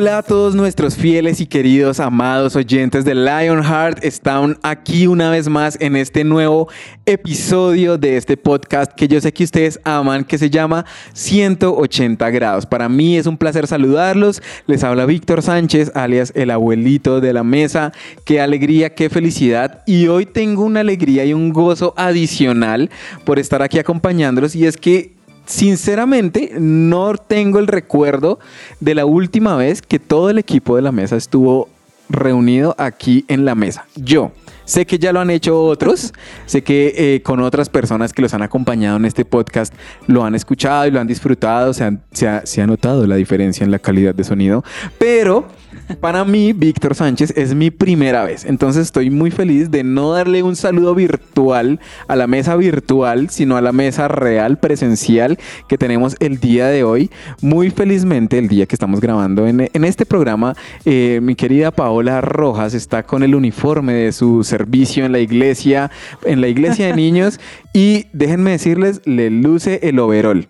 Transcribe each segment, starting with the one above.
Hola a todos nuestros fieles y queridos amados oyentes de Lionheart. Están aquí una vez más en este nuevo episodio de este podcast que yo sé que ustedes aman, que se llama 180 grados. Para mí es un placer saludarlos. Les habla Víctor Sánchez, alias el abuelito de la mesa. Qué alegría, qué felicidad. Y hoy tengo una alegría y un gozo adicional por estar aquí acompañándolos. Y es que sinceramente no tengo el recuerdo de la última vez que todo el equipo de la mesa estuvo reunido aquí en la mesa. Yo. Sé que ya lo han hecho otros, sé que eh, con otras personas que los han acompañado en este podcast lo han escuchado y lo han disfrutado, se, se, ha, se ha notado la diferencia en la calidad de sonido, pero para mí, Víctor Sánchez, es mi primera vez. Entonces estoy muy feliz de no darle un saludo virtual a la mesa virtual, sino a la mesa real, presencial que tenemos el día de hoy. Muy felizmente, el día que estamos grabando en, en este programa, eh, mi querida Paola Rojas está con el uniforme de su servicio en la iglesia, en la iglesia de niños, y déjenme decirles, le luce el overol.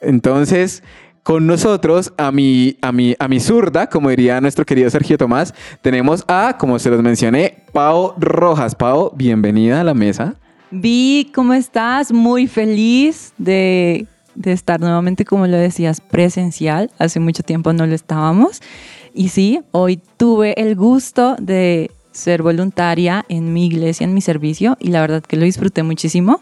Entonces, con nosotros, a mi, a mi, a mi zurda, como diría nuestro querido Sergio Tomás, tenemos a, como se los mencioné, Pau Rojas. Pau, bienvenida a la mesa. Vi, ¿cómo estás? Muy feliz de, de estar nuevamente, como lo decías, presencial. Hace mucho tiempo no lo estábamos. Y sí, hoy tuve el gusto de ser voluntaria en mi iglesia, en mi servicio, y la verdad que lo disfruté muchísimo.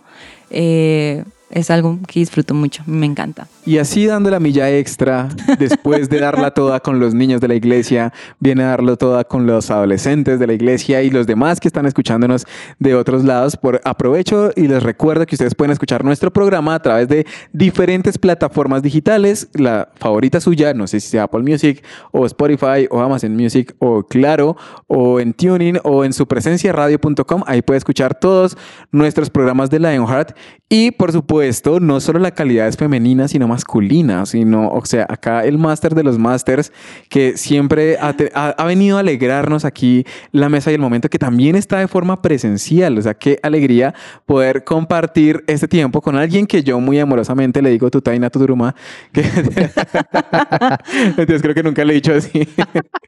Eh, es algo que disfruto mucho, me encanta. Y así dando la milla extra, después de darla toda con los niños de la iglesia, viene a darlo toda con los adolescentes de la iglesia y los demás que están escuchándonos de otros lados. Por aprovecho y les recuerdo que ustedes pueden escuchar nuestro programa a través de diferentes plataformas digitales. La favorita suya, no sé si sea Apple Music o Spotify o Amazon Music o Claro o en Tuning o en su presencia radio.com. Ahí puede escuchar todos nuestros programas de Lionheart y por supuesto esto, no solo la calidad es femenina, sino masculina, sino, o sea, acá el máster de los másters que siempre ha, ha, venido a alegrarnos aquí la mesa y el momento que también está de forma presencial, o sea, qué alegría poder compartir este tiempo con alguien que yo muy amorosamente le digo tu taina, tu duruma, que entonces creo que nunca le he dicho así.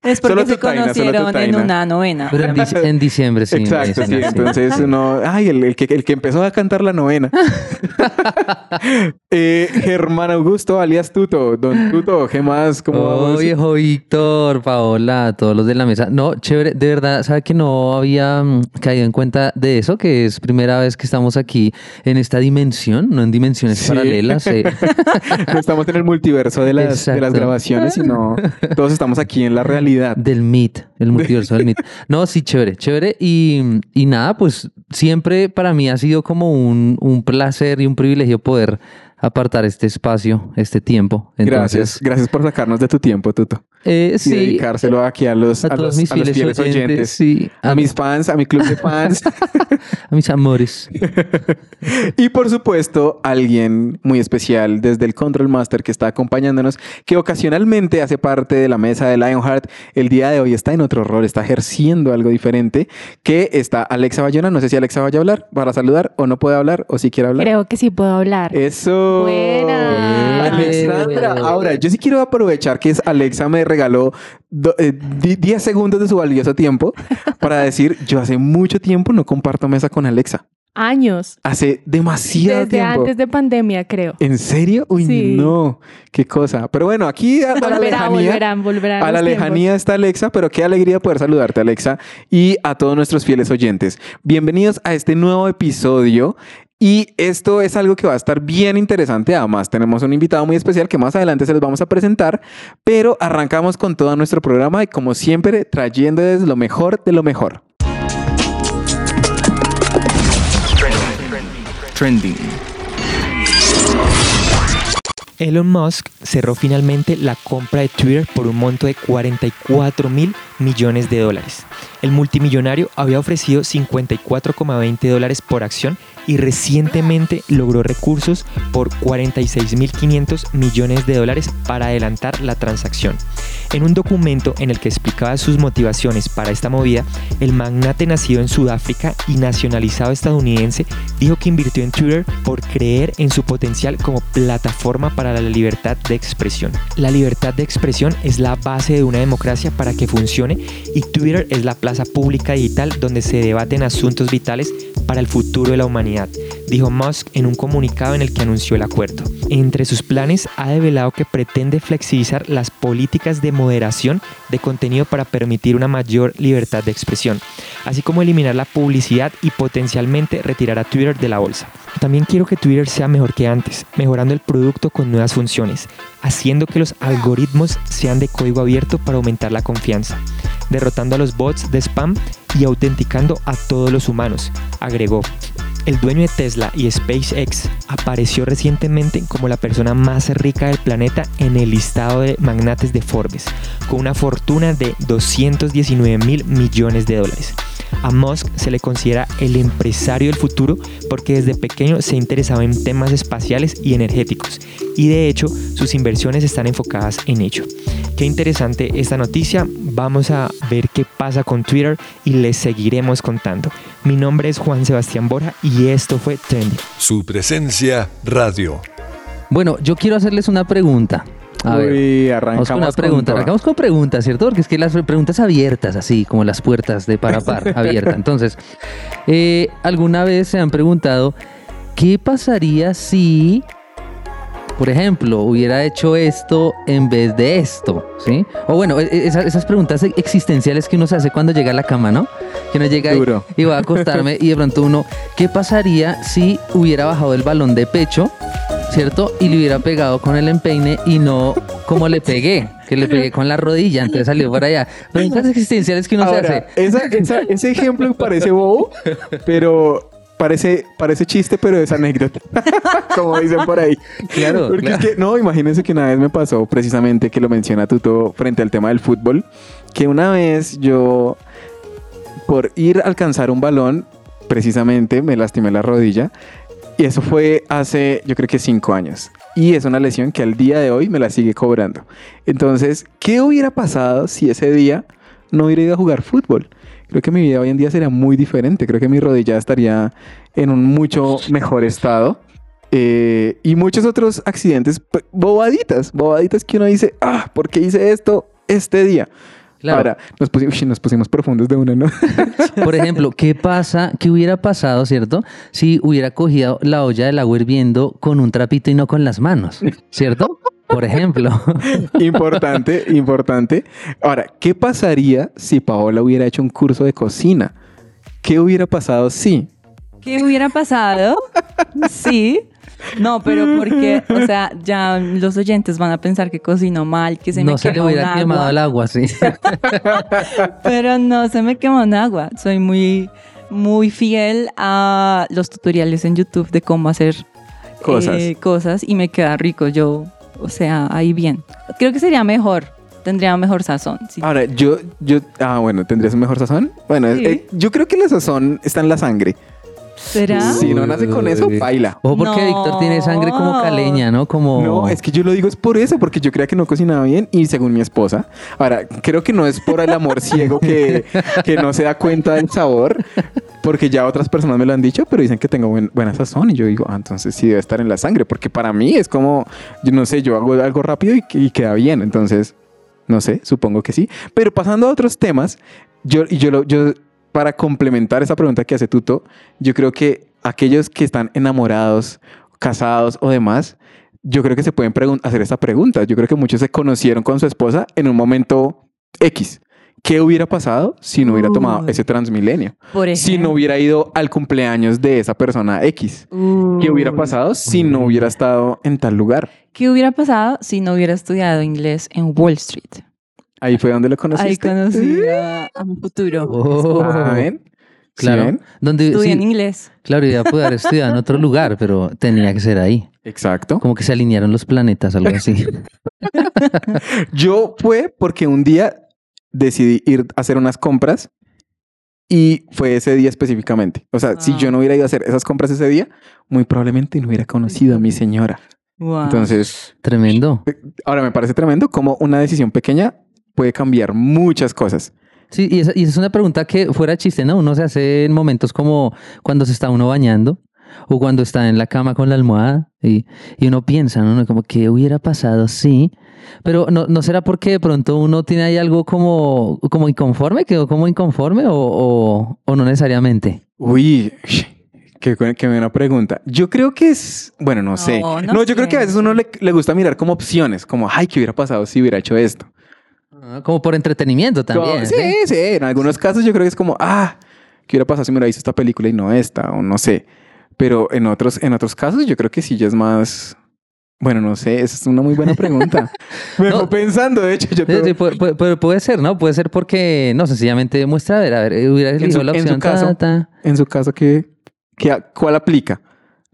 Es porque se conocieron en una novena. Pero en, diciembre, sí. Exacto, sí. Entonces uno, ay, el, el, que, el que empezó a cantar la novena. eh, Germán Augusto, alias Tuto. Don Tuto, ¿qué más? ¿Cómo oh, viejo Víctor, Paola, todos los de la mesa. No, chévere, de verdad, ¿sabe que no había mm, caído en cuenta de eso? Que es primera vez que estamos aquí en esta dimensión, no en dimensiones paralelas. Eh. no estamos en el multiverso de las, de las grabaciones, sino todos estamos aquí en la realidad. Del MIT, el multiverso del MIT. No, sí, chévere, chévere. Y, y nada, pues siempre para mí ha sido como un, un placer y un privilegio poder apartar este espacio, este tiempo. gracias, gracias por sacarnos de tu tiempo, Tuto. Eh, y sí. dedicárselo aquí a los, A a todos los, mis a los fieles fieles oyentes, oyentes, sí. a, A- mis fans, a mi club de fans. A mis amores. y por supuesto, alguien muy especial desde el Control Master que está acompañándonos, que ocasionalmente hace parte de la mesa de Lionheart. El día de hoy está en otro rol, está ejerciendo algo diferente, que está Alexa Bayona. No sé si Alexa vaya a hablar para saludar o no puede hablar o si quiere hablar. Creo que sí puedo hablar. Eso. Buena. Alexandra. Ahora, yo sí quiero aprovechar que es Alexa me regaló do- eh, di- 10 segundos de su valioso tiempo para decir, yo hace mucho tiempo no comparto mesa con Alexa. Años. Hace demasiado Desde tiempo. antes de pandemia, creo. ¿En serio? Uy, Sí. no. Qué cosa. Pero bueno, aquí a, la Volverá, lejanía. volverán, volverán. A la tiempos. lejanía está Alexa, pero qué alegría poder saludarte, Alexa, y a todos nuestros fieles oyentes. Bienvenidos a este nuevo episodio. Y esto es algo que va a estar bien interesante. Además, tenemos un invitado muy especial que más adelante se los vamos a presentar. Pero arrancamos con todo nuestro programa y, como siempre, trayéndoles lo mejor de lo mejor. Trending. Elon Musk cerró finalmente la compra de Twitter por un monto de 44 mil millones de dólares. El multimillonario había ofrecido 54,20 dólares por acción y recientemente logró recursos por 46.500 millones de dólares para adelantar la transacción. En un documento en el que explicaba sus motivaciones para esta movida, el magnate nacido en Sudáfrica y nacionalizado estadounidense dijo que invirtió en Twitter por creer en su potencial como plataforma para la libertad de expresión. La libertad de expresión es la base de una democracia para que funcione y Twitter es la plaza pública digital donde se debaten asuntos vitales para el futuro de la humanidad, dijo Musk en un comunicado en el que anunció el acuerdo. Entre sus planes ha develado que pretende flexibilizar las políticas de moderación de contenido para permitir una mayor libertad de expresión, así como eliminar la publicidad y potencialmente retirar a Twitter de la bolsa. También quiero que Twitter sea mejor que antes, mejorando el producto con nuevas funciones, haciendo que los algoritmos sean de código abierto para aumentar la confianza, derrotando a los bots de spam y autenticando a todos los humanos, agregó. El dueño de Tesla y SpaceX apareció recientemente como la persona más rica del planeta en el listado de magnates de Forbes, con una fortuna de 219 mil millones de dólares. A Musk se le considera el empresario del futuro porque desde pequeño se interesaba en temas espaciales y energéticos y de hecho sus inversiones están enfocadas en ello. Qué interesante esta noticia, vamos a ver qué pasa con Twitter y les seguiremos contando. Mi nombre es Juan Sebastián Borja y esto fue Trendy. Su presencia radio. Bueno, yo quiero hacerles una pregunta. A ver. Uy, Vamos arrancamos con una pregunta. toda. Arrancamos con preguntas, ¿cierto? Porque es que las preguntas abiertas, así como las puertas de par a par, abierta. Entonces, eh, ¿alguna vez se han preguntado qué pasaría si, por ejemplo, hubiera hecho esto en vez de esto? ¿Sí? O bueno, e- e- esas, esas preguntas existenciales que uno se hace cuando llega a la cama, ¿no? Que uno llega y va a acostarme y de pronto uno, ¿qué pasaría si hubiera bajado el balón de pecho, ¿cierto? Y le hubiera pegado con el empeine y no como le pegué, que le pegué con la rodilla, entonces salió por allá. Preguntas existenciales que uno se hace. esa- esa- ese ejemplo parece bobo, pero parece, parece chiste, pero es anécdota. Como dicen por ahí. Claro, Porque claro. es que, no, imagínense que una vez me pasó precisamente que lo menciona Tuto frente al tema del fútbol, que una vez yo, por ir a alcanzar un balón, precisamente me lastimé la rodilla. Y eso fue hace, yo creo que cinco años. Y es una lesión que al día de hoy me la sigue cobrando. Entonces, ¿qué hubiera pasado si ese día no hubiera ido a jugar fútbol? Creo que mi vida hoy en día sería muy diferente. Creo que mi rodilla estaría en un mucho mejor estado. Eh, y muchos otros accidentes, p- bobaditas, bobaditas que uno dice, ah, ¿por qué hice esto este día? Claro. Ahora, nos pusimos profundos de una, ¿no? Por ejemplo, ¿qué pasa, qué hubiera pasado, cierto? Si hubiera cogido la olla del agua hirviendo con un trapito y no con las manos, ¿cierto? Por ejemplo. importante, importante. Ahora, ¿qué pasaría si Paola hubiera hecho un curso de cocina? ¿Qué hubiera pasado si? ¿Qué hubiera pasado? Sí. No, pero porque, o sea, ya los oyentes van a pensar que cocino mal, que se me no se le quemó un hubiera quemado agua. el agua, sí. Pero no se me quemó un agua. Soy muy, muy fiel a los tutoriales en YouTube de cómo hacer Cosas. eh, cosas y me queda rico. Yo, o sea, ahí bien. Creo que sería mejor. Tendría mejor sazón. sí. Ahora, yo, yo, ah, bueno, ¿tendrías un mejor sazón? Bueno, Sí. eh, yo creo que la sazón está en la sangre. ¿Será? Si no nace con eso, baila. O porque No. Víctor tiene sangre como caleña, ¿no? Como... No, es que yo lo digo es por eso, porque yo creía que no cocinaba bien y según mi esposa. Ahora, creo que no es por el amor ciego que, que no se da cuenta del sabor, porque ya otras personas me lo han dicho, pero dicen que tengo buen- buena sazón y yo digo, ah, entonces sí debe estar en la sangre, porque para mí es como, yo no sé, yo hago algo rápido y, y queda bien, entonces, no sé, supongo que sí. Pero pasando a otros temas, yo, yo, lo- yo, para complementar esa pregunta que hace Tuto, yo creo que aquellos que están enamorados, casados o demás, yo creo que se pueden hacer esta pregunta. Yo creo que muchos se conocieron con su esposa en un momento X. ¿Qué hubiera pasado si no hubiera tomado Uy. ese Transmilenio? Por Si no hubiera ido al cumpleaños de esa persona X. ¿Qué hubiera pasado si no hubiera estado en tal lugar? ¿Qué hubiera pasado si no hubiera estudiado inglés en Wall Street? Ahí fue donde lo conociste. Ahí conocí a, a mi futuro. Oh. Ah, ¿ven? ¿Sí Claro. ven? Donde, Estudié sí, en inglés. claro, iba a poder estudiar en otro lugar, pero tenía que ser ahí. Exacto. Como que se alinearon los planetas, algo así. Yo fue porque un día decidí ir a hacer unas compras y fue ese día específicamente. O sea, si yo no hubiera ido a hacer esas compras ese día, muy probablemente no hubiera conocido a mi señora. Wow. Entonces, Tremendo. ahora me parece tremendo cómo una decisión pequeña puede cambiar muchas cosas. Sí, y esa, y esa es una pregunta que fuera chiste, ¿no? Uno se hace en momentos como cuando se está uno bañando o cuando está en la cama con la almohada y, y uno piensa, ¿no? Como que hubiera pasado, sí. Pero no, ¿no será porque de pronto uno tiene ahí algo como, como inconforme, quedó como inconforme o, o, o no necesariamente? Uy, qué, qué buena pregunta. Yo creo que es, bueno, no, sé. No, No, no yo creo que a veces uno le, le gusta mirar como opciones, como, ay, ¿qué hubiera pasado si hubiera hecho esto? Ah, Como por entretenimiento también. Como- sí, ¿sí? sí, en algunos casos yo creo que es como, ah, ¿qué hubiera pasado si me hubiera visto esta película y no esta? O no sé. Pero en otros, en otros casos yo creo que sí ya es más... Bueno, no sé, esa es una muy buena pregunta. me No. pensando, de hecho, yo Sí, sí, tengo- puede, puede- puede- puede ser, ¿no? Puede ser porque, no, sencillamente muestra, a ver, a ver, eh, hubiera En su- la en su opción. ta, caso, ta. en su caso, ¿qué, qué, ¿cuál aplica?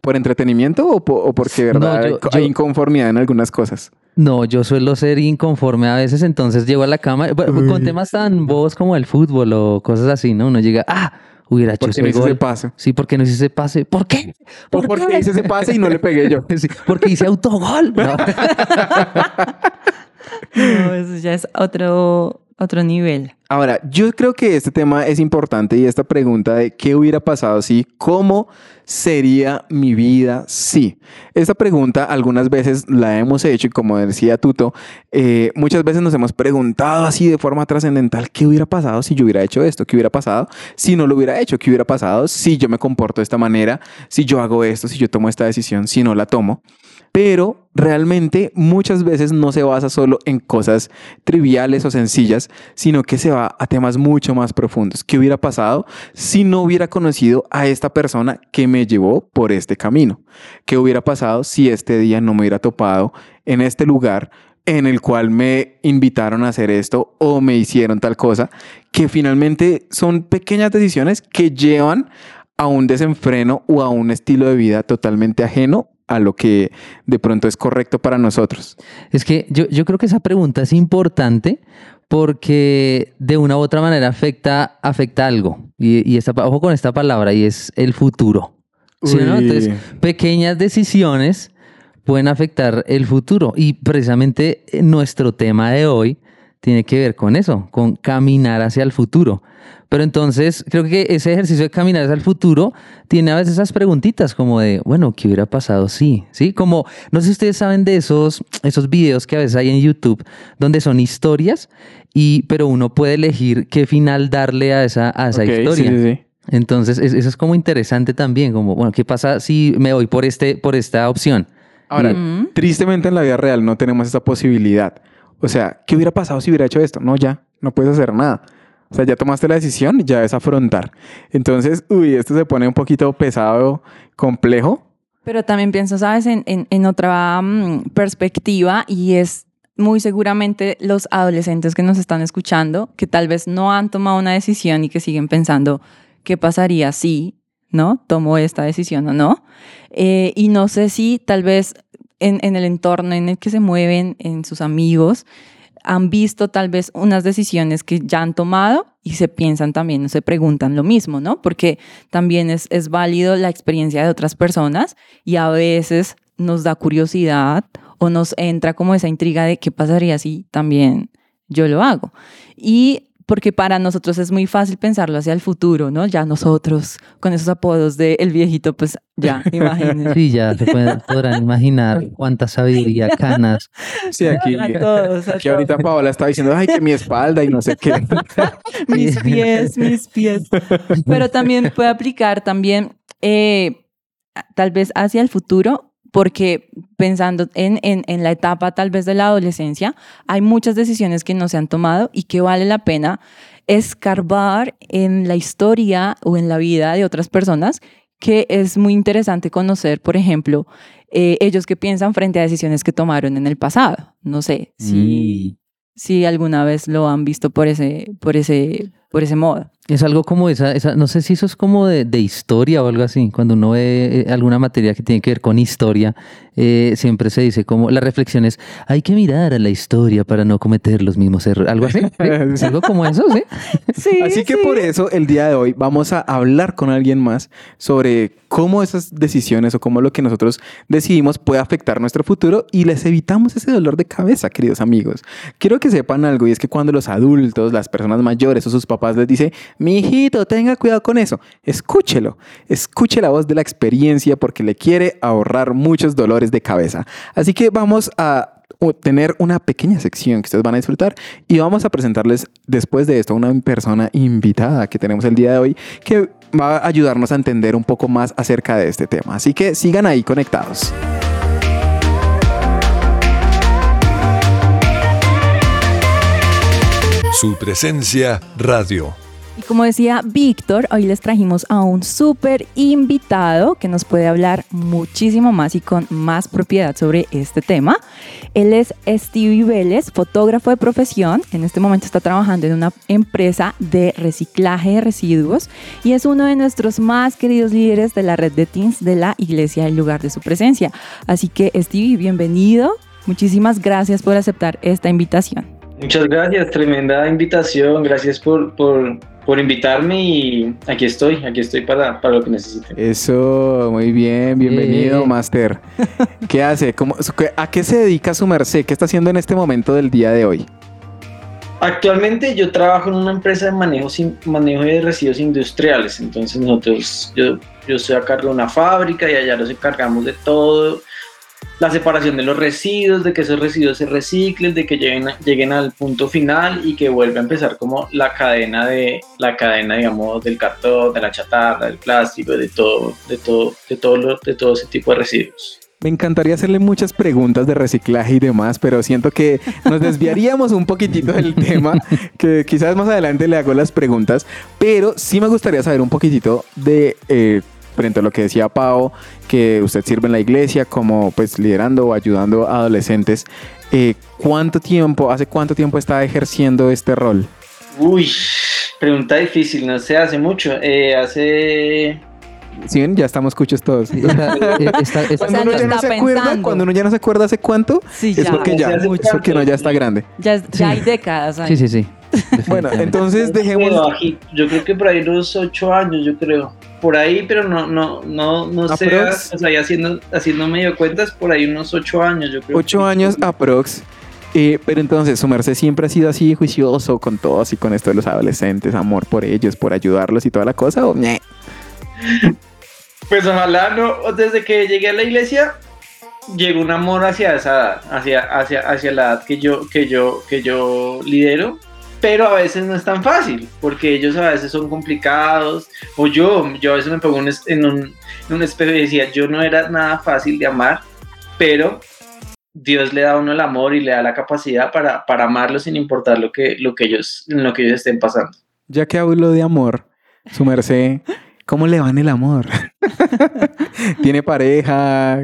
¿Por entretenimiento o, po- o porque No, verdad yo- hay yo- inconformidad en algunas cosas? No, yo suelo ser inconforme a veces, entonces llego a la cama con temas tan bobos como el fútbol o cosas así, ¿no? Uno llega, ah, hubiera hecho ¿Por qué ese no hice gol. ese pase? Sí, porque no hice ese pase. ¿Por qué? ¿Por, ¿Por qué qué? hice ese pase y no le pegué yo? Sí, porque hice autogol. No. No, eso ya es otro, otro nivel. Ahora, yo creo que este tema es importante y esta pregunta de qué hubiera pasado si, cómo sería mi vida si. Esta pregunta algunas veces la hemos hecho y como decía Tuto, eh, muchas veces nos hemos preguntado así de forma trascendental, ¿qué hubiera pasado si yo hubiera hecho esto? ¿Qué hubiera pasado si no lo hubiera hecho? ¿Qué hubiera pasado si yo me comporto de esta manera? Si yo hago esto, si yo tomo esta decisión, si no la tomo. Pero realmente muchas veces no se basa solo en cosas triviales o sencillas, sino que se va a temas mucho más profundos. ¿Qué hubiera pasado si no hubiera conocido a esta persona que me llevó por este camino? ¿Qué hubiera pasado si este día no me hubiera topado en este lugar en el cual me invitaron a hacer esto o me hicieron tal cosa? Que finalmente son pequeñas decisiones que llevan a un desenfreno o a un estilo de vida totalmente ajeno a lo que de pronto es correcto para nosotros. Es que yo, yo creo que esa pregunta es importante porque de una u otra manera afecta, afecta algo. Y, y esta, ojo con esta palabra, y es el futuro. ¿Sí no? Entonces, pequeñas decisiones pueden afectar el futuro. Y precisamente eh, nuestro tema de hoy tiene que ver con eso, con caminar hacia el futuro. Pero entonces creo que ese ejercicio de caminar hacia el futuro tiene a veces esas preguntitas como de, bueno, ¿qué hubiera pasado? Sí, sí, como, no sé si ustedes saben de esos, esos videos que a veces hay en YouTube donde son historias, y, pero uno puede elegir qué final darle a esa, a esa historia. sí, sí, sí. Entonces, es- eso es como interesante también, como, bueno, ¿qué pasa si me voy por, este, por esta opción? Ahora, Mm. tristemente en la vida real no tenemos esa posibilidad. O sea, ¿qué hubiera pasado si hubiera hecho esto? No, ya, no puedes hacer nada. O sea, ya tomaste la decisión, ya es afrontar. Entonces, uy, esto se pone un poquito pesado, complejo. Pero también pienso, ¿sabes? En, en, en otra mm, perspectiva y es muy seguramente los adolescentes que nos están escuchando, que tal vez no han tomado una decisión y que siguen pensando, ¿qué pasaría si, no? Tomo esta decisión o no. Eh, y no sé si tal vez en, en el entorno en el que se mueven, en sus amigos, han visto tal vez unas decisiones que ya han tomado y se piensan también, se preguntan lo mismo, ¿no? Porque también es, es válido la experiencia de otras personas y a veces nos da curiosidad o nos entra como esa intriga de qué pasaría si también yo lo hago. Y porque para nosotros es muy fácil pensarlo hacia el futuro, ¿no? Ya nosotros con esos apodos de el viejito, pues ya, imagínense. Sí, ya se pueden- podrán imaginar cuánta sabiduría, canas. Sí, aquí, A todos, a aquí ahorita Paola está diciendo, ay, que mi espalda y no sé qué. mis pies, mis pies. Pero también puede aplicar también eh, tal vez hacia el futuro, porque pensando en, en, en la etapa tal vez de la adolescencia, hay muchas decisiones que no se han tomado y que vale la pena escarbar en la historia o en la vida de otras personas que es muy interesante conocer, por ejemplo, eh, ellos que piensan frente a decisiones que tomaron en el pasado. No sé si, si alguna vez lo han visto por ese, por ese por ese modo. Es algo como esa, esa, no sé si eso es como de, de historia o algo así. Cuando uno ve eh, alguna materia que tiene que ver con historia, eh, siempre se dice como la reflexión es, hay que mirar a la historia para no cometer los mismos errores. Algo así. ¿sí? Es algo como eso, ¿sí? Sí, Así que por eso el día de hoy vamos a hablar con alguien más sobre cómo esas decisiones o cómo lo que nosotros decidimos puede afectar nuestro futuro y les evitamos ese dolor de cabeza, queridos amigos. Quiero que sepan algo y es que cuando los adultos, las personas mayores o sus papás les dicen, mi hijito, tenga cuidado con eso, escúchelo, escuche la voz de la experiencia porque le quiere ahorrar muchos dolores de cabeza. Así que vamos a tener una pequeña sección que ustedes van a disfrutar y vamos a presentarles después de esto una persona invitada que tenemos el día de hoy que va a ayudarnos a entender un poco más acerca de este tema. Así que sigan ahí conectados. Su presencia radio. Y como decía Víctor, hoy les trajimos a un súper invitado que nos puede hablar muchísimo más y con más propiedad sobre este tema. Él es Stevie Vélez, fotógrafo de profesión. En este momento está trabajando en una empresa de reciclaje de residuos y es uno de nuestros más queridos líderes de la red de teens de la iglesia, el lugar de su presencia. Así que Stevie, bienvenido. Muchísimas gracias por aceptar esta invitación. Muchas gracias, tremenda invitación. Gracias por, por, por invitarme y aquí estoy, aquí estoy para, para lo que necesiten. Eso, muy bien, bienvenido, Eh. Master. ¿Qué hace? ¿Cómo- ¿A qué se dedica su merced? ¿Qué está haciendo en este momento del día de hoy? Actualmente yo trabajo en una empresa de manejo, sin- manejo de residuos industriales, entonces nosotros, yo, yo estoy a cargo de una fábrica y allá nos encargamos de todo, la separación de los residuos, de que esos residuos se reciclen, de que lleguen, lleguen al punto final y que vuelva a empezar como la cadena de, la cadena, digamos, del cartón, de la chatarra, del plástico, de todo, de todo, de todo, lo- de todo ese tipo de residuos. Me encantaría hacerle muchas preguntas de reciclaje y demás, pero siento que nos desviaríamos un poquitito del tema, que quizás más adelante le hago las preguntas, pero sí me gustaría saber un poquitito de, eh, frente a lo que decía Pau, que usted sirve en la iglesia como pues liderando o ayudando a adolescentes. Eh, ¿Cuánto tiempo, hace cuánto tiempo está ejerciendo este rol? Uy, pregunta difícil, no sé, hace mucho, eh, hace ¿Sí ven? Ya estamos escuchos todos. Está- eh, está- está- Cuando uno no ya no se acuerda, pensando. cuando uno ya no se acuerda hace cuánto, Sí, es ya. porque ya, es porque no ya está grande. Ya, ya hay décadas. ahí. sí, sí, sí. Bueno, entonces dejemos Yo creo que por ahí los ocho años, yo creo. Por ahí, pero no, no, no, no sé. O sea, ya haciendo, haciendo medio cuentas, por ahí unos ocho años, yo creo. ocho que- años aprox. Eh, pero entonces, su merced siempre ha sido así juicioso con todos y con esto de los adolescentes, amor por ellos, por ayudarlos y toda la cosa, o ñe? Pues ojalá no. Desde que llegué a la iglesia, llegó un amor hacia esa edad, hacia, hacia, hacia la edad que yo, que yo, que yo lidero. Pero a veces no es tan fácil, porque ellos a veces son complicados. O yo, yo a veces me pongo en un, un, espejo y decía, yo no era nada fácil de amar, pero Dios le da a uno el amor y le da la capacidad para, para amarlos sin importar lo que, lo, que ellos, lo que ellos estén pasando. Ya que hablo de amor, su merced, ¿cómo le va en el amor? ¿Tiene pareja?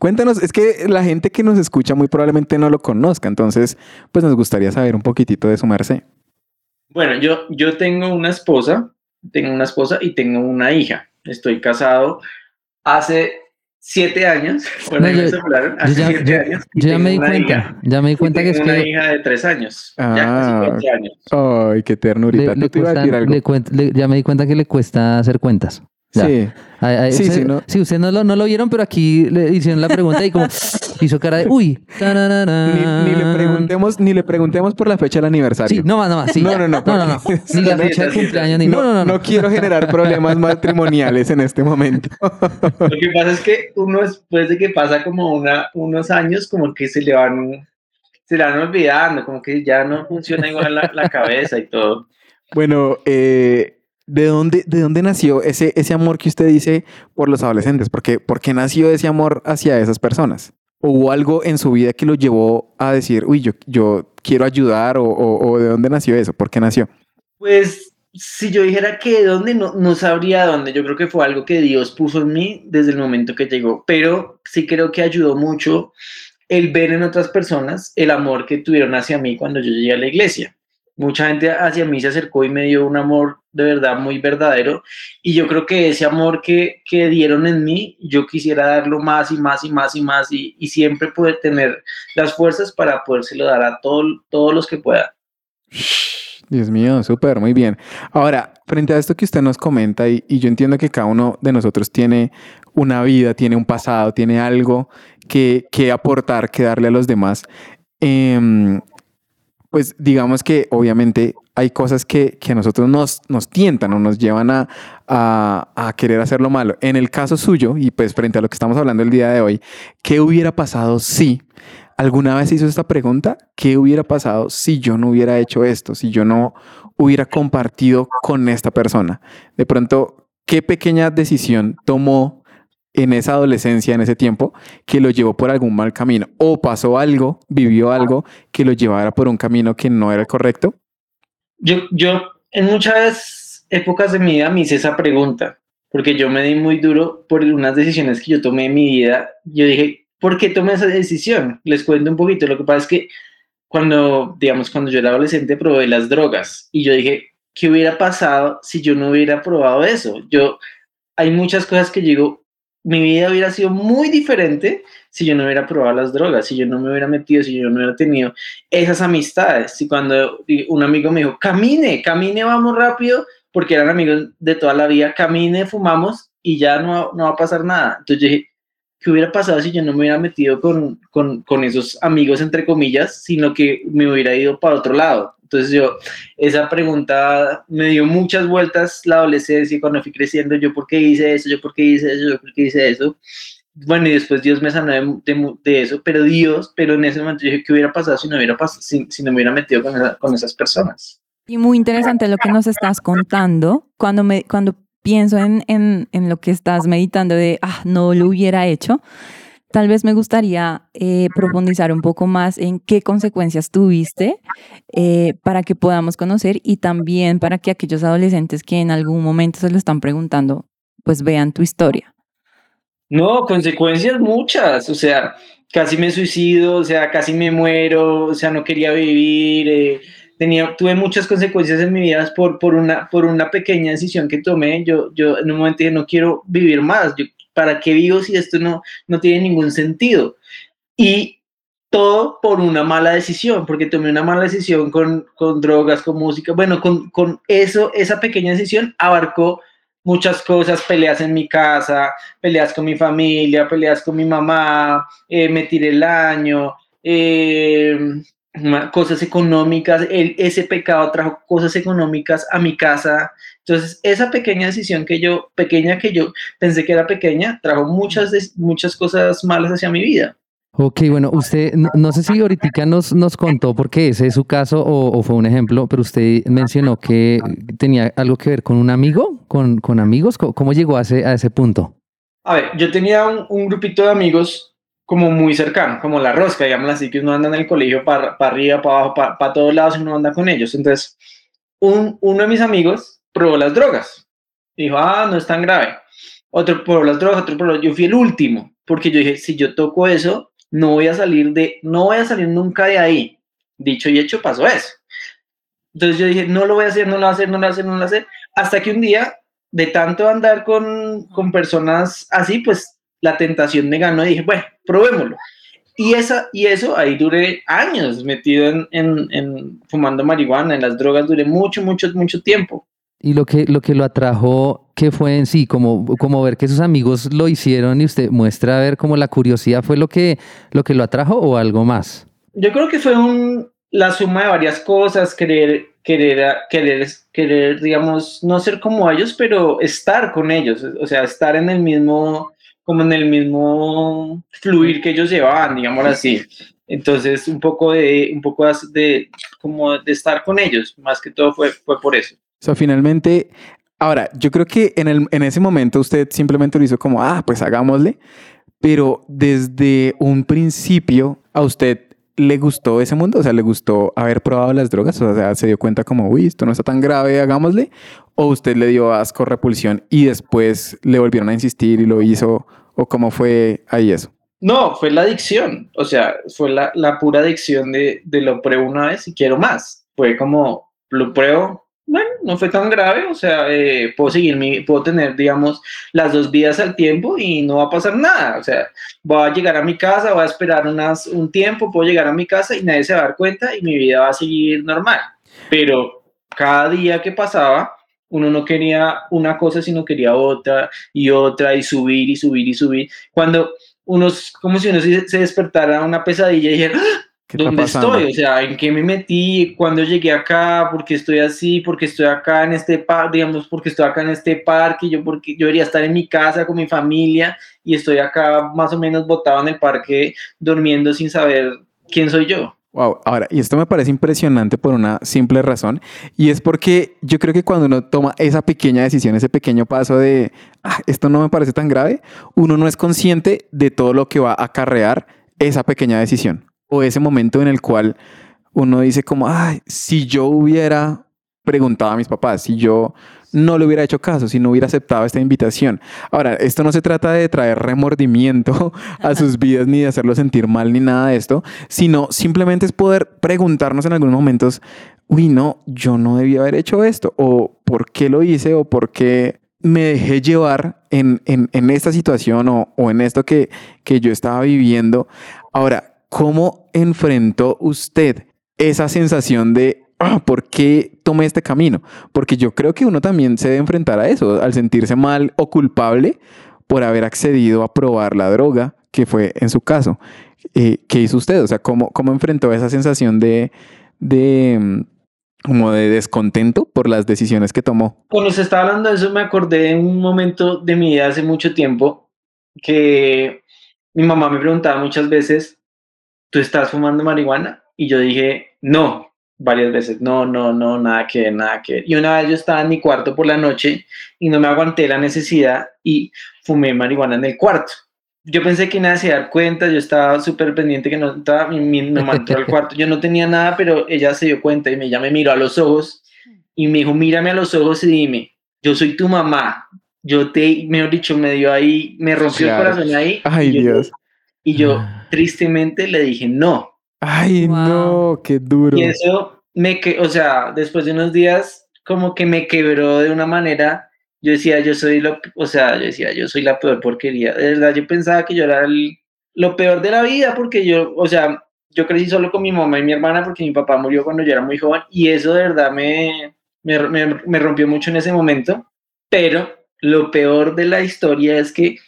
Cuéntanos, es que la gente que nos escucha muy probablemente no lo conozca, entonces, pues nos gustaría saber un poquitito de su merced. Bueno, yo, yo tengo una esposa, tengo una esposa y tengo una hija. Estoy casado hace siete años. Bueno, No, yo- ya, siete yo- años. yo ya me di cuenta, hija. ya me di cuenta que es tengo una que hija de tres años. ya Ah, casi 20 años. Ay, qué ternurita. le- ¿Tú le te ibas a cuesta- decir algo? le cuen- le- ya me di cuenta que le cuesta hacer cuentas. Ya. Sí. Ay, ay, Sí, usted- sí, ¿no? sí, ustedes no lo, no lo vieron, pero aquí le hicieron la pregunta y como hizo cara de uy. Ni, ni le preguntemos, ni le preguntemos por la fecha del aniversario. Sí, no más, no más. Sí, No, no, no, no, no, no. Ni la fecha de cumpleaños, ni no, no, no. no. quiero generar problemas matrimoniales en este momento. Lo que pasa es que uno después de que pasa como una, unos años, como que se le van, se le van olvidando, como que ya no funciona igual la, la cabeza y todo. Bueno, eh, ¿de, dónde, ¿de dónde nació ese, ese amor que usted dice por los adolescentes? ¿Por qué, por qué nació ese amor hacia esas personas? ¿O ¿Hubo algo en su vida que lo llevó a decir, uy, yo, yo quiero ayudar? O, o- o de dónde nació eso? ¿Por qué nació? Pues si yo dijera que de dónde, no, no sabría dónde. Yo creo que fue algo que Dios puso en mí desde el momento que llegó. Pero sí creo que ayudó mucho el ver en otras personas el amor que tuvieron hacia mí cuando yo llegué a la iglesia. Mucha gente hacia mí se acercó y me dio un amor de verdad muy verdadero. Y yo creo que ese amor que, que dieron en mí, yo quisiera darlo más y más y más y más y, y siempre poder tener las fuerzas para podérselo dar a todo, todos los que pueda. Dios mío, súper, muy bien. Ahora, frente a esto que usted nos comenta, y, y, yo entiendo que cada uno de nosotros tiene una vida, tiene un pasado, tiene algo que, que aportar, que darle a los demás, eh, pues digamos que obviamente hay cosas que, que a nosotros nos, nos tientan o nos llevan a, a, a, querer hacer lo malo. En el caso suyo, y pues frente a lo que estamos hablando el día de hoy, ¿qué hubiera pasado si alguna vez hizo esta pregunta? ¿Qué hubiera pasado si yo no hubiera hecho esto? Si yo no hubiera compartido con esta persona. De pronto, ¿qué pequeña decisión tomó en esa adolescencia, en ese tiempo, que lo llevó por algún mal camino? ¿O pasó algo, vivió algo que lo llevara por un camino que no era el correcto? Yo, yo en muchas épocas de mi vida me hice esa pregunta, porque yo me di muy duro por unas decisiones que yo tomé en mi vida. Yo dije, ¿por qué tomé esa decisión? Les cuento un poquito. Lo que pasa es que cuando, digamos, cuando yo era adolescente probé las drogas y yo dije, ¿qué hubiera pasado si yo no hubiera probado eso? Yo, hay muchas cosas que digo, mi vida hubiera sido muy diferente si yo no hubiera probado las drogas, si yo no me hubiera metido, si yo no hubiera tenido esas amistades. Si cuando un amigo me dijo, camine, camine, vamos rápido, porque eran amigos de toda la vida, camine, fumamos y ya no, no va a pasar nada. Entonces yo dije, ¿qué hubiera pasado si yo no me hubiera metido con, con, con esos amigos, entre comillas, sino que me hubiera ido para otro lado? Entonces yo, esa pregunta me dio muchas vueltas la adolescencia y cuando fui creciendo, yo por qué hice eso, yo por qué hice eso, yo por qué hice eso. Bueno, y después Dios me sanó de, de, de eso, pero Dios, pero en ese momento yo dije, ¿qué hubiera pasado si no, hubiera pasado, si, si no me hubiera metido con, esa, con esas personas? Y muy interesante lo que nos estás contando. Cuando, me, cuando pienso en, en, en lo que estás meditando de, ah, no lo hubiera hecho, Tal vez me gustaría eh, profundizar un poco más en qué consecuencias tuviste eh, para que podamos conocer y también para que aquellos adolescentes que en algún momento se lo están preguntando, pues vean tu historia. No, consecuencias muchas, o sea, casi me suicido, o sea, casi me muero, o sea, no quería vivir, eh, tenía, tuve muchas consecuencias en mi vida por, por, una, por una pequeña decisión que tomé, yo, yo en un momento dije, no quiero vivir más, ¿para qué vivo si esto no, no tiene ningún sentido? Y todo por una mala decisión, porque tomé una mala decisión con, con drogas, con música. Bueno, con, con eso, esa pequeña decisión abarcó muchas cosas, peleas en mi casa, peleas con mi familia, peleas con mi mamá, eh, me tiré el año, eh, cosas económicas, el, ese pecado trajo cosas económicas a mi casa. Entonces, esa pequeña decisión que yo, pequeña que yo pensé que era pequeña, trajo muchas, muchas cosas malas hacia mi vida. Ok, bueno, usted, no, no sé si ahorita nos, nos contó porque ese es su caso o, o, fue un ejemplo, pero usted mencionó que tenía algo que ver con un amigo, con, con amigos. ¿Cómo llegó a ese, a ese punto? A ver, yo tenía un, un grupito de amigos como muy cercano, como la rosca, digamos así, que uno anda en el colegio para pa arriba, para abajo, para pa todos lados y uno anda con ellos. Entonces, un, uno de mis amigos probó las drogas. Dijo, ah, no es tan grave. Otro probó las drogas, otro probó. Yo fui el último, porque yo dije, si yo toco eso, no voy a salir de, no voy a salir nunca de ahí. Dicho y hecho, pasó eso. Entonces yo dije, no lo voy a hacer, no lo voy a hacer, no lo voy a hacer, no lo voy a hacer. Hasta que un día, de tanto andar con, con personas así, pues la tentación me ganó y dije, bueno, probémoslo. Y, esa, y eso, ahí duré años metido en, en, en, fumando marihuana, en las drogas, duré mucho, mucho, mucho tiempo. Y lo que lo, que lo atrajo, ¿qué fue en sí? Como, como ver que sus amigos lo hicieron y usted muestra a ver como la curiosidad, ¿fue lo que, lo que lo atrajo o algo más? Yo creo que fue un, la suma de varias cosas, querer, querer, querer, querer, digamos, no ser como ellos, pero estar con ellos, o sea, estar en el mismo como en el mismo fluir que ellos llevaban, digamos así. Entonces, un poco de, un poco de, como de estar con ellos, más que todo fue, fue por eso. O sea, finalmente, ahora, yo creo que en, el, en ese momento usted simplemente lo hizo como, ah, pues hagámosle, pero desde un principio a usted le gustó ese mundo, o sea, le gustó haber probado las drogas, o sea, se dio cuenta como, uy, esto no está tan grave, hagámosle, o usted le dio asco, repulsión y después le volvieron a insistir y lo hizo, o cómo fue ahí eso. No, fue la adicción, o sea, fue la, la pura adicción de, de lo pruebo una vez y quiero más. Fue como, lo pruebo. Bueno, no fue tan grave, o sea, eh, puedo seguir mi, puedo tener, digamos, las dos vidas al tiempo y no va a pasar nada. O sea, voy a llegar a mi casa, voy a esperar unas, un tiempo, puedo llegar a mi casa y nadie se va a dar cuenta y mi vida va a seguir normal. Pero cada día que pasaba, uno no quería una cosa, sino quería otra y otra y subir y subir y subir. Cuando uno, como si uno se despertara una pesadilla y dijera, ¡Ah! ¿Qué ¿dónde estoy? O sea, ¿en qué me metí? ¿Cuándo llegué acá? ¿Por qué estoy así? ¿Por qué estoy acá en este parque? Digamos, porque estoy acá en este parque. Yo, porque yo debería estar en mi casa con mi familia y estoy acá más o menos botado en el parque durmiendo sin saber quién soy yo. Wow, ahora, y esto me parece impresionante por una simple razón, y es porque yo creo que cuando uno toma esa pequeña decisión, ese pequeño paso de, "Ah, esto no me parece tan grave, uno no es consciente de todo lo que va a acarrear esa pequeña decisión, o ese momento en el cual uno dice como, ay, si yo hubiera preguntado a mis papás, si yo no le hubiera hecho caso, si no hubiera aceptado esta invitación. Ahora, esto no se trata de traer remordimiento a sus vidas ni de hacerlo sentir mal ni nada de esto, sino simplemente es poder preguntarnos en algunos momentos, uy, no, yo no debía haber hecho esto, o por qué lo hice, o por qué me dejé llevar en, en- en esta situación o, o en esto que, que yo estaba viviendo. Ahora, ¿cómo enfrentó usted esa sensación de "Ah, por qué tomé este camino? Porque yo creo que uno también se debe enfrentar a eso, al sentirse mal o culpable por haber accedido a probar la droga, que fue en su caso. Eh, ¿Qué hizo usted? O sea, ¿cómo, cómo enfrentó esa sensación de, de, mm, como de descontento por las decisiones que tomó? Cuando se estaba hablando de eso, me acordé de un momento de mi vida hace mucho tiempo que mi mamá me preguntaba muchas veces, ¿tú estás fumando marihuana? Y yo dije, no, varias veces, no, no, no, nada que ver, nada que ver. Y una vez yo estaba en mi cuarto por la noche y no me aguanté la necesidad y fumé marihuana en el cuarto. Yo pensé que nadie se iba a dar cuenta, yo estaba súper pendiente que no estaba, mi, mi mamá entró al cuarto, yo no tenía nada, pero ella se dio cuenta y me, ella me miró a los ojos y me dijo, mírame a los ojos y dime, yo soy tu mamá, yo te, mejor dicho, me dio ahí, me rompió Claro. el corazón ahí. Ay, yo, Dios. Y yo tristemente le dije no. Ay, Wow. no, qué duro. Y eso me que, o sea, después de unos días, como que me quebró de una manera. Yo decía, yo soy lo, o sea, yo decía, yo soy la peor porquería. De verdad, yo pensaba que yo era el- lo peor de la vida porque yo, o sea, yo crecí solo con mi mamá y mi hermana porque mi papá murió cuando yo era muy joven y eso de verdad me, me, me, me rompió mucho en ese momento. Pero lo peor de la historia es que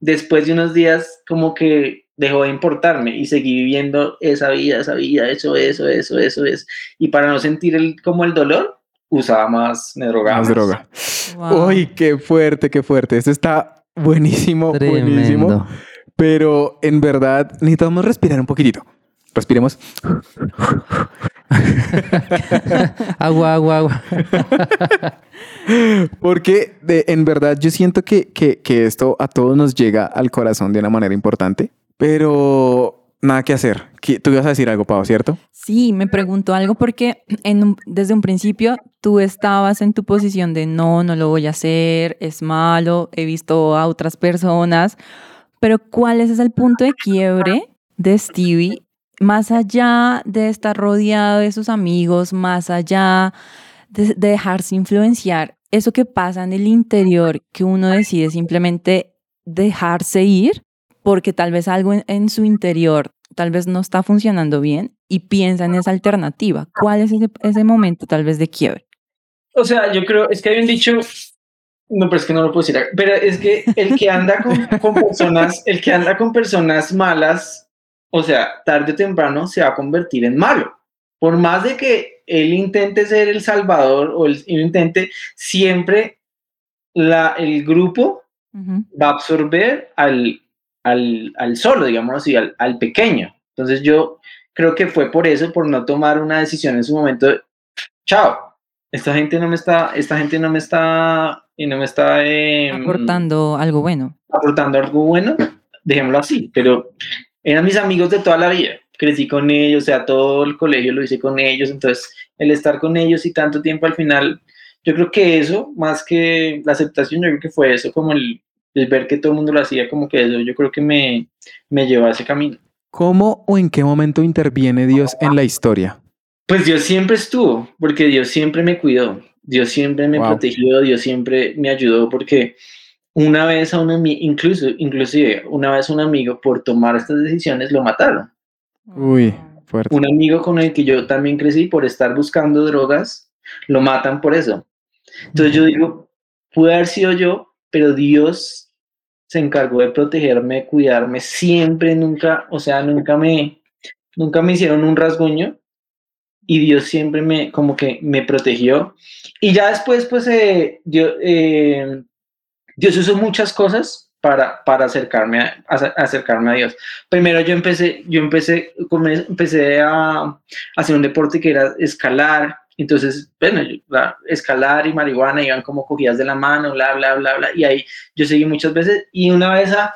después de unos días como que dejó de importarme y seguí viviendo esa vida, esa vida, eso, eso, eso, eso, eso. Y para no sentir el, como el dolor, usaba más, me drogaba. Más más. droga. Wow. Uy, qué fuerte, qué fuerte. Esto está buenísimo, buenísimo. Tremendo. Pero en verdad necesitamos respirar un poquitito. Respiremos. Agua, agua, agua. Porque de- en verdad yo siento que, que, que esto a todos nos llega al corazón de una manera importante. Pero nada que hacer. ¿Qué- Tú ibas a decir algo, Pau, ¿cierto? Sí, me preguntó algo porque en un- desde un principio tú estabas en tu posición de no, no lo voy a hacer, es malo, he visto a otras personas, pero ¿cuál es el punto de quiebre de Stevie más allá de estar rodeado de sus amigos, más allá de, de dejarse influenciar? Eso que pasa en el interior, que uno decide simplemente dejarse ir porque tal vez algo en, en su interior tal vez no está funcionando bien y piensa en esa alternativa. ¿Cuál es ese, ese momento tal vez de quiebre? O sea, yo creo, es que hay un dicho, no, pero es que no lo puedo decir, pero es que el que anda con, con personas, el que anda con personas malas, o sea, tarde o temprano se va a convertir en malo. Por más de que él intente ser el salvador o él intente, siempre la, el grupo Ujú. va a absorber al, al, al solo, digamos así, al, al pequeño. Entonces yo creo que fue por eso, por no tomar una decisión en su momento, de, chao, esta gente no me está, esta gente no me está, y no me está eh, Aportando algo bueno. aportando algo bueno, dejémoslo así, pero eran mis amigos de toda la vida, crecí con ellos, o sea, todo el colegio lo hice con ellos, entonces el estar con ellos y tanto tiempo al final, yo creo que eso, más que la aceptación, yo creo que fue eso, como el, el ver que todo el mundo lo hacía, como que eso, yo creo que me, me llevó a ese camino. ¿Cómo o en qué momento interviene Dios en la historia? Pues Dios siempre estuvo, porque Dios siempre me cuidó, Dios siempre me Wow. protegió, Dios siempre me ayudó, porque una vez a un amigo, incluso, inclusive una vez a un amigo por tomar estas decisiones lo mataron. Uy, fuerte. Un amigo con el que yo también crecí por estar buscando drogas, lo matan por eso. Entonces yo digo, pude haber sido yo, pero Dios se encargó de protegerme, cuidarme, siempre, nunca, o sea, nunca me, nunca me hicieron un rasguño y Dios siempre me, como que me protegió. Y ya después, pues, eh, Dios, eh, Dios usó muchas cosas para, para acercarme, a, acercarme a Dios. Primero yo empecé, yo empecé, empecé a hacer un deporte que era escalar. Entonces, bueno, escalar y marihuana iban como cogidas de la mano, bla, bla, bla, bla. Y ahí yo seguí muchas veces. Y una vez, a-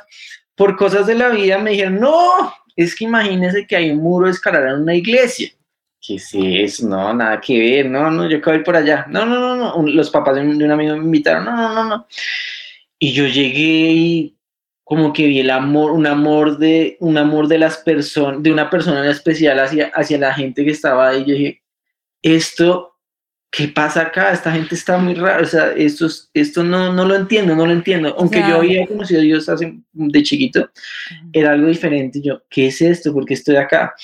por cosas de la vida, me dijeron, no, es que imagínese que hay un muro de escalar en una iglesia. ¿Qué es eso? No, nada que ver. No, no, yo quiero ir por allá. No, no, no, no. Los papás de un, de un amigo me invitaron. No, no, no, no. Y yo llegué y como que vi el amor, un amor de, un amor de las personas, de una persona en especial hacia, hacia la gente que estaba ahí. Yo dije, esto, ¿qué pasa acá? Esta gente está muy rara. O sea, esto, es- esto no, no lo entiendo, no lo entiendo. Aunque sea, yo había conocido a Dios hace, de chiquito, era algo diferente. Yo, ¿qué es esto? ¿Por qué estoy acá?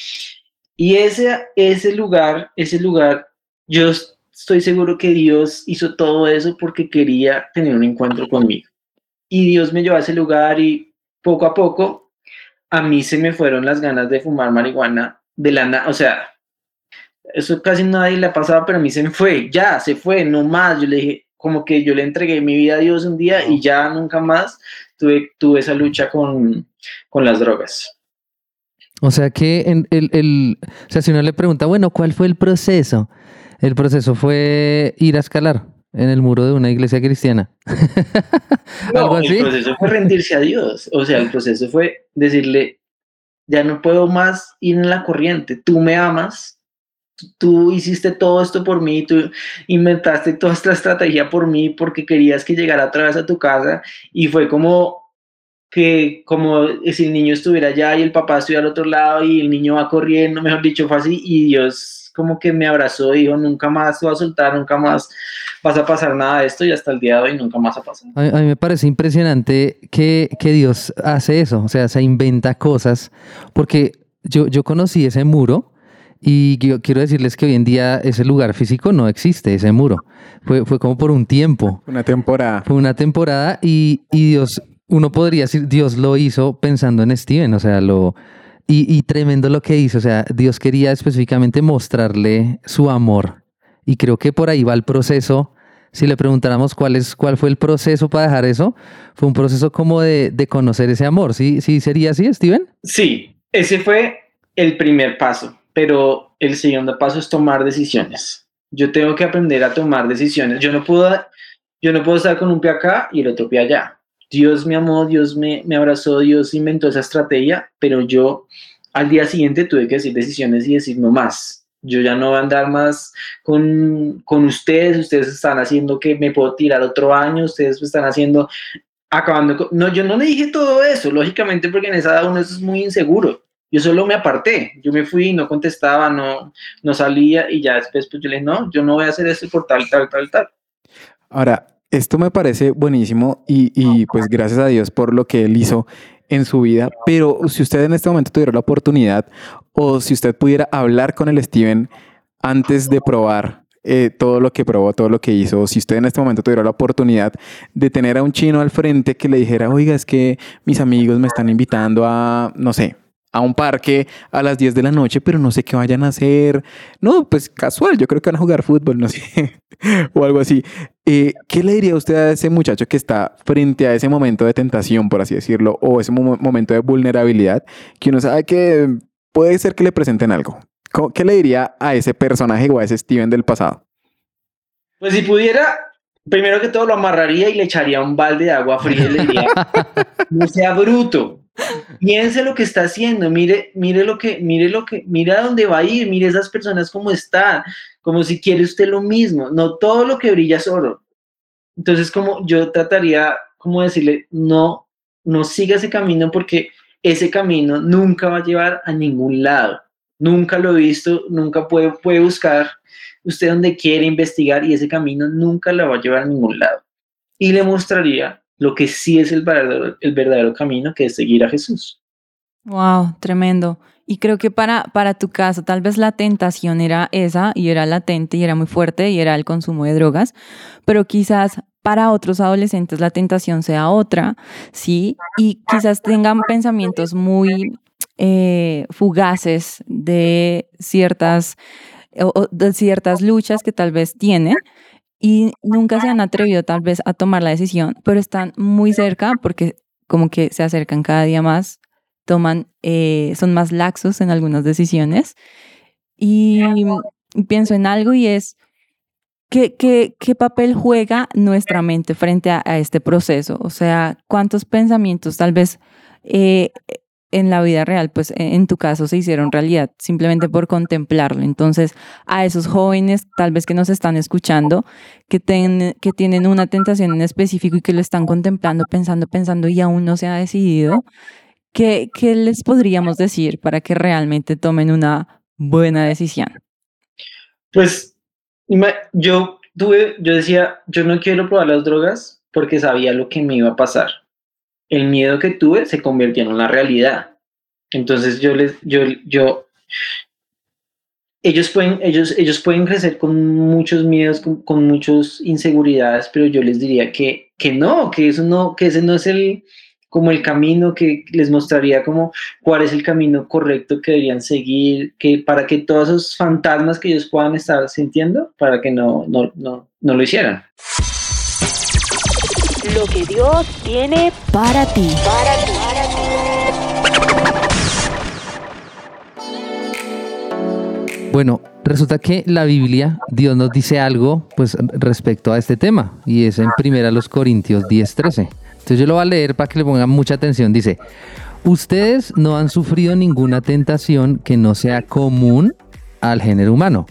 Y ese, ese lugar, ese lugar, yo estoy seguro que Dios hizo todo eso porque quería tener un encuentro conmigo. Y Dios me llevó a ese lugar y poco a poco a mí se me fueron las ganas de fumar marihuana de la nada. O sea, eso casi nadie le ha pasado, pero a mí se me fue, ya, se fue, no más. Yo le dije, como que yo le entregué mi vida a Dios un día y ya nunca más tuve, tuve esa lucha con, con las drogas. O sea que en el, el- o sea, si uno le pregunta, bueno, ¿cuál fue el proceso? El proceso fue ir a escalar en el muro de una iglesia cristiana. ¿Algo No, así? el proceso fue rendirse a Dios. O sea, el proceso fue decirle, ya no puedo más ir en la corriente. Tú me amas. Tú- hiciste todo esto por mí, tú inventaste toda esta estrategia por mí porque querías que llegara otra vez a tu casa y fue como que como si el niño estuviera allá y el papá estuviera al otro lado y el niño va corriendo, mejor dicho, fue así y Dios como que me abrazó y dijo, nunca más te vas a soltar, nunca más vas a pasar nada de esto y hasta el día de hoy nunca más ha pasado. A mí, a mí me parece impresionante que, que Dios hace eso, o sea, se inventa cosas, porque yo, yo conocí ese muro y yo quiero decirles que hoy en día ese lugar físico no existe, ese muro. Fue, fue como por un tiempo, Una temporada. fue una temporada y, y Dios, uno podría decir, Dios lo hizo pensando en Steven, o sea, lo... Y, y tremendo lo que hizo, o sea, Dios quería específicamente mostrarle su amor. Y creo que por ahí va el proceso. Si le preguntáramos cuál, es, cuál fue el proceso para dejar eso, fue un proceso como de, de conocer ese amor. ¿Sí, ¿Sí sería así, Steven? Sí, ese fue el primer paso, pero el segundo paso es tomar decisiones. Yo tengo que aprender a tomar decisiones. Yo no puedo, yo no puedo estar con un pie acá y el otro pie allá. Dios me amó, Dios me, me abrazó, Dios inventó esa estrategia, pero yo al día siguiente tuve que decir decisiones y decir no más. Yo ya no voy a andar más con, con ustedes, ustedes están haciendo que me puedo tirar otro año, ustedes están haciendo, acabando con... No, yo no le dije todo eso, lógicamente, porque en esa edad uno es muy inseguro. Yo solo me aparté, yo me fui, no contestaba, no, no salía y ya después pues yo le dije, no, yo no voy a hacer esto por tal, tal, tal, tal. Ahora, esto me parece buenísimo y, y, pues gracias a Dios por lo que él hizo en su vida, pero si usted en este momento tuviera la oportunidad o si usted pudiera hablar con el Steven antes de probar eh, todo lo que probó, todo lo que hizo, o si usted en este momento tuviera la oportunidad de tener a un chino al frente que le dijera, oiga, es que mis amigos me están invitando a, no sé, a un parque a las 10 de la noche, pero no sé qué vayan a hacer. No, pues casual, yo creo que van a jugar fútbol, no sé, o algo así. Eh, ¿Qué le diría usted a ese muchacho que está frente a ese momento de tentación, por así decirlo, o ese mo- momento de vulnerabilidad, que uno sabe que puede ser que le presenten algo? ¿Qué le diría a ese personaje o a ese Steven del pasado? Pues si pudiera, primero que todo lo amarraría y le echaría un balde de agua fría y le diría, no sea bruto, piense lo que está haciendo, mire, mire lo que, mire lo que, mire a dónde va a ir, mire esas personas cómo están, como si quiere usted lo mismo, no todo lo que brilla es oro. Entonces, como yo trataría, como decirle, no, no siga ese camino porque ese camino nunca va a llevar a ningún lado. nunca lo he visto, nunca puede, puede buscar usted donde quiere investigar y ese camino nunca la va a llevar a ningún lado. Y le mostraría lo que sí es el verdadero, el verdadero camino, que es seguir a Jesús. Wow, tremendo. Y creo que para, para tu caso, tal vez la tentación era esa y era latente y era muy fuerte y era el consumo de drogas, pero quizás para otros adolescentes la tentación sea otra, ¿sí? Y quizás tengan pensamientos muy eh, fugaces de ciertas, de ciertas luchas que tal vez tienen y nunca se han atrevido tal vez a tomar la decisión, pero están muy cerca porque como que se acercan cada día más, toman, eh, son más laxos en algunas decisiones. Y pienso en algo y es, ¿qué, qué, qué papel juega nuestra mente frente a, este proceso? O sea, ¿cuántos pensamientos tal vez eh, en la vida real, pues e, en tu caso se hicieron realidad simplemente por contemplarlo. Entonces, a esos jóvenes tal vez que nos están escuchando, que, que tienen una tentación en específico y que lo están contemplando, pensando, pensando y aún no se ha decidido, ¿qué, qué les podríamos decir para que realmente tomen una buena decisión? Pues yo tuve, yo decía, yo no quiero probar las drogas porque sabía lo que me iba a pasar el miedo que tuve se convirtió en una realidad. Entonces yo les, yo, yo, ellos pueden, ellos, ellos pueden crecer con muchos miedos, con, muchas inseguridades, pero yo les diría que, que no, que eso no, que ese no es el, como el camino que les mostraría como cuál es el camino correcto que deberían seguir, que para que todos esos fantasmas que ellos puedan estar sintiendo, para que no, no, no, no lo hicieran lo que Dios tiene para ti. Para ti. Bueno, resulta que la Biblia, Dios nos dice algo pues respecto a este tema y es en primera los Corintios 10:13. Entonces yo lo voy a leer para que le pongan mucha atención. Dice, ustedes no han sufrido ninguna tentación que no sea común al género humano,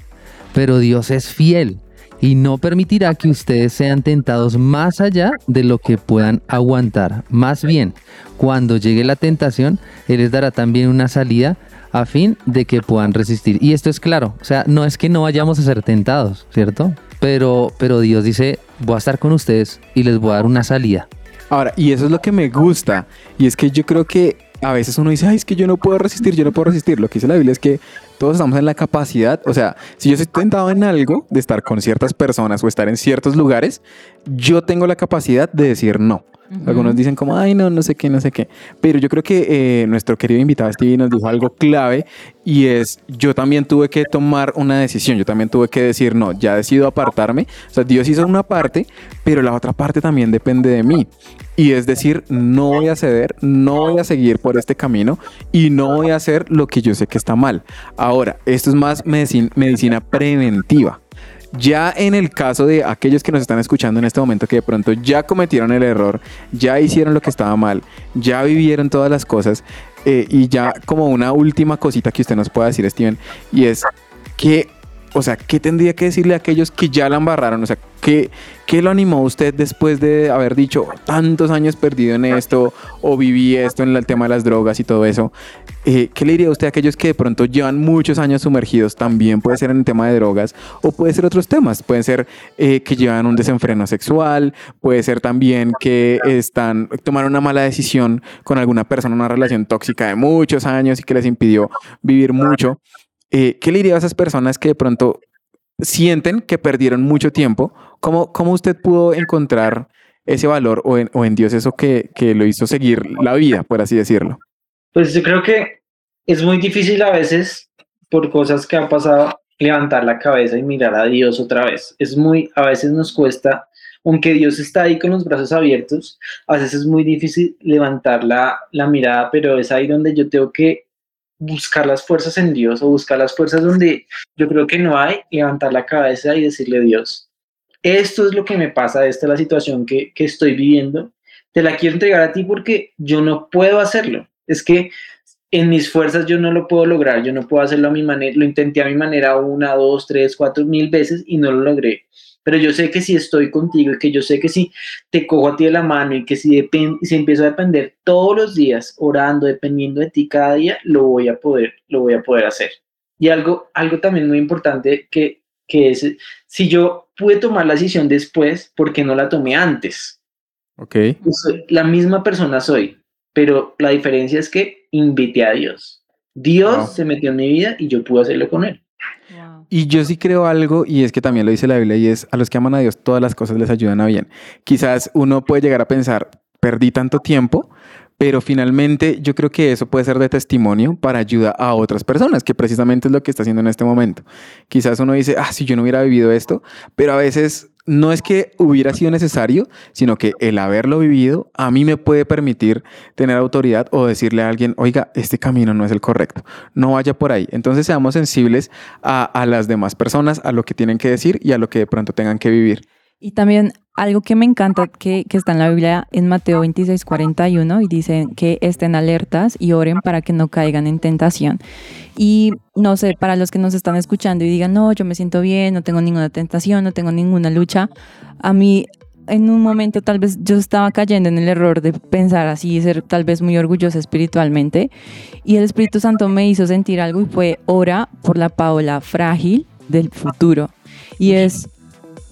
pero Dios es fiel y no permitirá que ustedes sean tentados más allá de lo que puedan aguantar. Más bien, cuando llegue la tentación, Él les dará también una salida a fin de que puedan resistir. Y esto es claro, o sea, no es que no vayamos a ser tentados, ¿cierto? Pero, pero Dios dice, voy a estar con ustedes y les voy a dar una salida. Ahora, y eso es lo que me gusta, y es que yo creo que a veces uno dice, ay, es que yo no puedo resistir, yo no puedo resistir. Lo que dice la Biblia es que todos estamos en la capacidad, o sea, si yo estoy tentado en algo, de estar con ciertas personas o estar en ciertos lugares, yo tengo la capacidad de decir no. Algunos dicen como, ay, no, no sé qué, no sé qué. Pero yo creo que eh, nuestro querido invitado Stevie nos dijo algo clave y es, yo también tuve que tomar una decisión, yo también tuve que decir, no, ya decido apartarme. O sea, Dios hizo una parte, pero la otra parte también depende de mí. Y es decir, no voy a ceder, no voy a seguir por este camino y no voy a hacer lo que yo sé que está mal. Ahora, esto es más medicina, medicina preventiva. Ya en el caso de aquellos que nos están escuchando en este momento que de pronto ya cometieron el error, ya hicieron lo que estaba mal, ya vivieron todas las cosas eh, y ya como una última cosita que usted nos pueda decir, Steven, y es que o sea, ¿qué tendría que decirle a aquellos que ya la embarraron? O sea, ¿qué, ¿qué lo animó a usted después de haber dicho tantos años perdido en esto o viví esto en el tema de las drogas y todo eso? Eh, ¿Qué le diría usted a aquellos que de pronto llevan muchos años sumergidos? También puede ser en el tema de drogas o puede ser otros temas. Pueden ser eh, que llevan un desenfreno sexual, puede ser también que están tomaron una mala decisión con alguna persona, una relación tóxica de muchos años y que les impidió vivir mucho. Eh, ¿qué le diría a esas personas que de pronto sienten que perdieron mucho tiempo? ¿Cómo, cómo usted pudo encontrar ese valor o en, o en Dios eso que, que, lo hizo seguir la vida, por así decirlo? Pues yo creo que es muy difícil a veces, por cosas que han pasado, levantar la cabeza y mirar a Dios otra vez. Es muy, a veces nos cuesta, aunque Dios está ahí con los brazos abiertos, a veces es muy difícil levantar la, la mirada, pero es ahí donde yo tengo que buscar las fuerzas en Dios o buscar las fuerzas donde yo creo que no hay, levantar la cabeza y decirle Dios, esto es lo que me pasa, esta es la situación que, que estoy viviendo, te la quiero entregar a ti porque yo no puedo hacerlo. Es que en mis fuerzas yo no lo puedo lograr, yo no puedo hacerlo a mi manera, lo intenté a mi manera una, dos, tres, cuatro mil veces y no lo logré pero yo sé que si estoy contigo y que yo sé que si te cojo a ti de la mano y que si, si empiezo a depender todos los días orando, dependiendo de ti cada día, lo voy a poder, lo voy a poder hacer. Y algo, algo también muy importante que, que es, si yo pude tomar la decisión después, ¿por qué no la tomé antes? Ok. Pues, soy- la misma persona soy, pero la diferencia es que invité a Dios. Dios Wow. se metió en mi vida y yo pude hacerlo con él. Wow. Y yo sí creo algo, y es que también lo dice la Biblia, y es a los que aman a Dios todas las cosas les ayudan a bien. Quizás uno puede llegar a pensar, perdí tanto tiempo, pero finalmente yo creo que eso puede ser de testimonio para ayuda a otras personas, que precisamente es lo que está haciendo en este momento. Quizás uno dice, ah, si yo no hubiera vivido esto, pero a veces no es que hubiera sido necesario, sino que el haberlo vivido a mí me puede permitir tener autoridad o decirle a alguien, oiga, este camino no es el correcto, no vaya por ahí. Entonces seamos sensibles a, las demás personas, a lo que tienen que decir y a lo que de pronto tengan que vivir. Y también algo que me encanta que, que está en la Biblia en Mateo 26, 41 y dice que estén alertas y oren para que no caigan en tentación. Y no sé, para los que nos están escuchando y digan, no, yo me siento bien, no tengo ninguna tentación, no tengo ninguna lucha, a mí en un momento tal vez yo estaba cayendo en el error de pensar así, ser tal vez muy orgullosa espiritualmente y el Espíritu Santo me hizo sentir algo y fue ora por la Paola frágil del futuro. Y es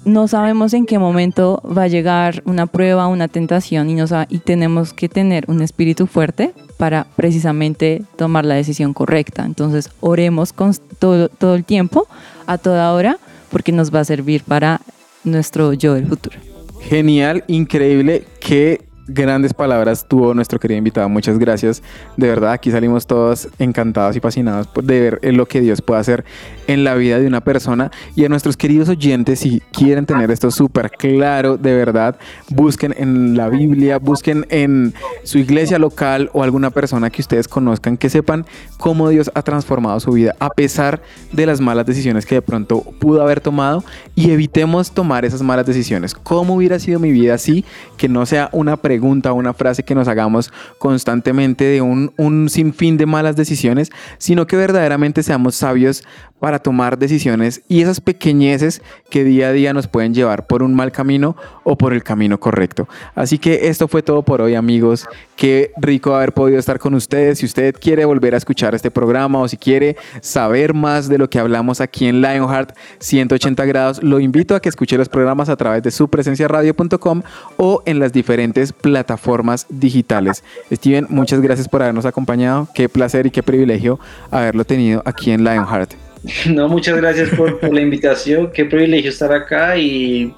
no sabemos en qué momento va a llegar una prueba, una tentación y, y tenemos que tener un espíritu fuerte para precisamente tomar la decisión correcta. Entonces, oremos con todo, el tiempo, a toda hora, porque nos va a servir para nuestro yo del futuro. Genial, increíble, qué grandes palabras tuvo nuestro querido invitado. Muchas gracias. De verdad, aquí salimos todos encantados y fascinados de ver lo que Dios puede hacer en la vida de una persona. Y a nuestros queridos oyentes, si quieren tener esto súper claro, de verdad, busquen en la Biblia, busquen en su iglesia local o alguna persona que ustedes conozcan, que sepan cómo Dios ha transformado su vida a pesar de las malas decisiones que de pronto pudo haber tomado y evitemos tomar esas malas decisiones. ¿Cómo hubiera sido mi vida así? Que no sea una pregunta una frase que nos hagamos constantemente de un, un sinfín de malas decisiones, sino que verdaderamente seamos sabios para tomar decisiones y esas pequeñeces que día a día nos pueden llevar por un mal camino o por el camino correcto. Así que esto fue todo por hoy amigos. Qué rico haber podido estar con ustedes. Si usted quiere volver a escuchar este programa o si quiere saber más de lo que hablamos aquí en Lionheart 180 grados, lo invito a que escuche los programas a través de su radio.com o en las diferentes plataformas digitales. Steven, muchas gracias por habernos acompañado. Qué placer y qué privilegio haberlo tenido aquí en Lionheart. No, muchas gracias por, la invitación. Qué privilegio estar acá y,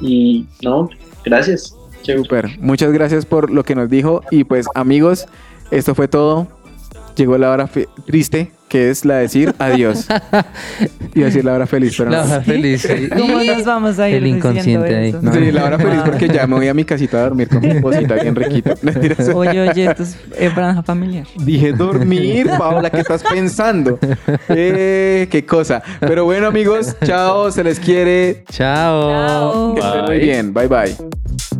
y no, gracias. Super. Muchas gracias por lo que nos dijo. Y pues, amigos, esto fue todo. Llegó la hora triste, que es la de decir adiós. A decir la hora feliz, pero La no. hora feliz. sí. ¿Cómo nos vamos a ir El inconsciente ahí. Sí, la hora feliz porque ya me voy a mi casita a dormir con mi esposita bien riquita. Oye, oye, esto es eh, franja familiar. Dije dormir, Paola, ¿qué estás pensando? Eh, qué cosa. Pero bueno, amigos, chao, se les quiere. Chao. Chao. Que estén muy bien. Bye bye.